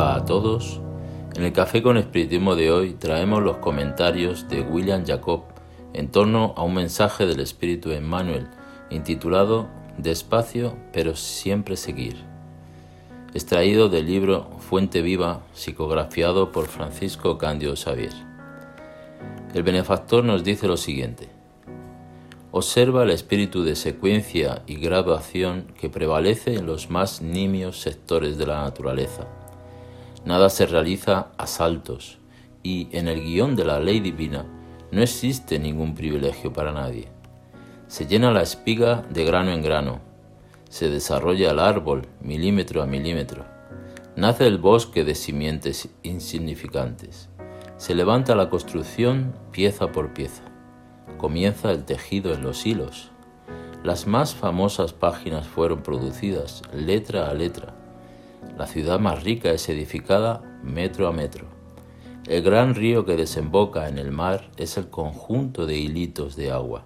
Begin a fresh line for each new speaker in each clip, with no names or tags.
a todos. En el Café con Espiritismo de hoy traemos los comentarios de William Jacob en torno a un mensaje del Espíritu Emmanuel intitulado Despacio pero siempre seguir, extraído del libro Fuente Viva, psicografiado por Francisco Cándido Xavier. El benefactor nos dice lo siguiente. Observa el espíritu de secuencia y graduación que prevalece en los más nimios sectores de la naturaleza. Nada se realiza a saltos y en el guion de la ley divina no existe ningún privilegio para nadie. Se llena la espiga de grano en grano, se desarrolla el árbol milímetro a milímetro, nace el bosque de simientes insignificantes, se levanta la construcción pieza por pieza comienza el tejido en los hilos. Las más famosas páginas fueron producidas letra a letra. La ciudad más rica es edificada metro a metro. El gran río que desemboca en el mar es el conjunto de hilitos de agua.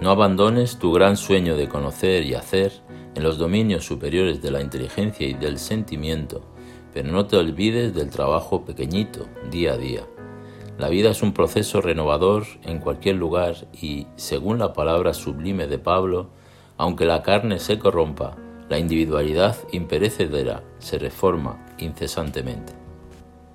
No abandones tu gran sueño de conocer y hacer en los dominios superiores de la inteligencia y del sentimiento, pero no te olvides del trabajo pequeñito, día a día. La vida es un proceso renovador en cualquier lugar y, según la palabra sublime de Pablo, aunque la carne se corrompa, la individualidad imperecedera se reforma incesantemente.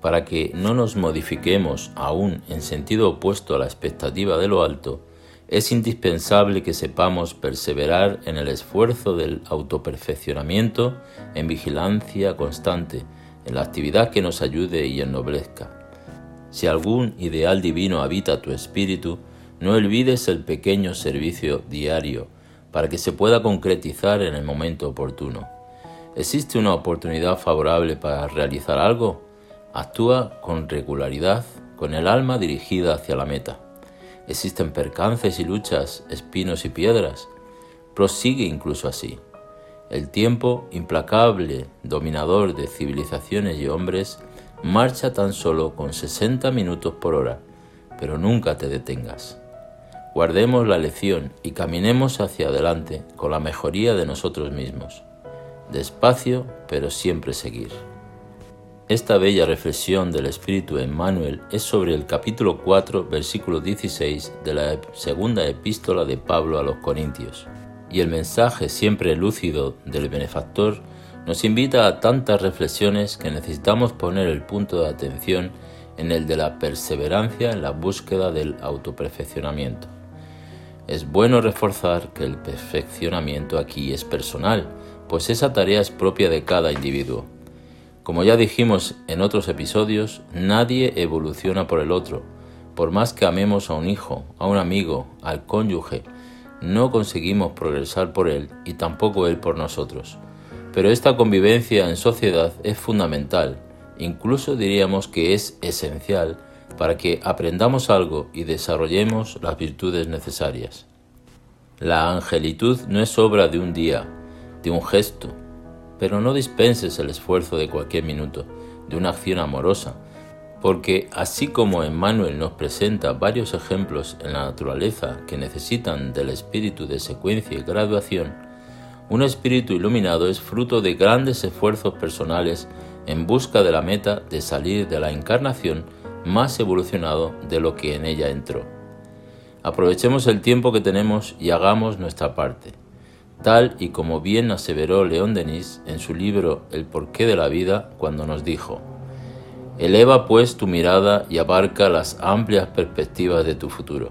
Para que no nos modifiquemos aún en sentido opuesto a la expectativa de lo alto, es indispensable que sepamos perseverar en el esfuerzo del autoperfeccionamiento, en vigilancia constante, en la actividad que nos ayude y ennoblezca si algún ideal divino habita tu espíritu, no olvides el pequeño servicio diario para que se pueda concretizar en el momento oportuno. ¿Existe una oportunidad favorable para realizar algo? Actúa con regularidad, con el alma dirigida hacia la meta. Existen percances y luchas, espinos y piedras. Prosigue incluso así. El tiempo, implacable dominador de civilizaciones y hombres, Marcha tan solo con 60 minutos por hora, pero nunca te detengas. Guardemos la lección y caminemos hacia adelante con la mejoría de nosotros mismos. Despacio, pero siempre seguir. Esta bella reflexión del Espíritu Emmanuel es sobre el capítulo 4, versículo 16 de la segunda epístola de Pablo a los Corintios. Y el mensaje siempre lúcido del benefactor nos invita a tantas reflexiones que necesitamos poner el punto de atención en el de la perseverancia en la búsqueda del autoperfeccionamiento. Es bueno reforzar que el perfeccionamiento aquí es personal, pues esa tarea es propia de cada individuo. Como ya dijimos en otros episodios, nadie evoluciona por el otro. Por más que amemos a un hijo, a un amigo, al cónyuge, no conseguimos progresar por él y tampoco él por nosotros. Pero esta convivencia en sociedad es fundamental, incluso diríamos que es esencial para que aprendamos algo y desarrollemos las virtudes necesarias. La angelitud no es obra de un día, de un gesto, pero no dispenses el esfuerzo de cualquier minuto, de una acción amorosa, porque así como Emmanuel nos presenta varios ejemplos en la naturaleza que necesitan del espíritu de secuencia y graduación, un espíritu iluminado es fruto de grandes esfuerzos personales en busca de la meta de salir de la encarnación más evolucionado de lo que en ella entró. Aprovechemos el tiempo que tenemos y hagamos nuestra parte, tal y como bien aseveró León Denis en su libro El porqué de la vida cuando nos dijo, Eleva pues tu mirada y abarca las amplias perspectivas de tu futuro.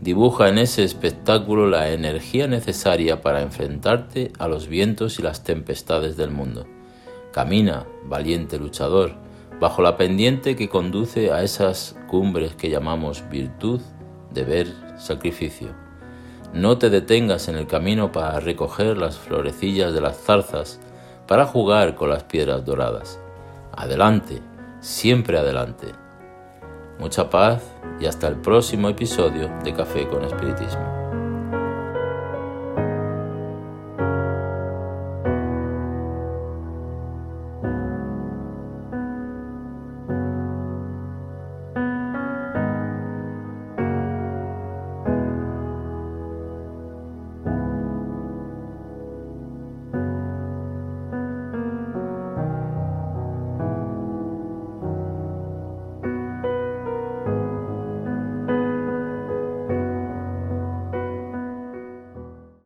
Dibuja en ese espectáculo la energía necesaria para enfrentarte a los vientos y las tempestades del mundo. Camina, valiente luchador, bajo la pendiente que conduce a esas cumbres que llamamos virtud, deber, sacrificio. No te detengas en el camino para recoger las florecillas de las zarzas, para jugar con las piedras doradas. Adelante, siempre adelante. Mucha paz y hasta el próximo episodio de Café con Espiritismo.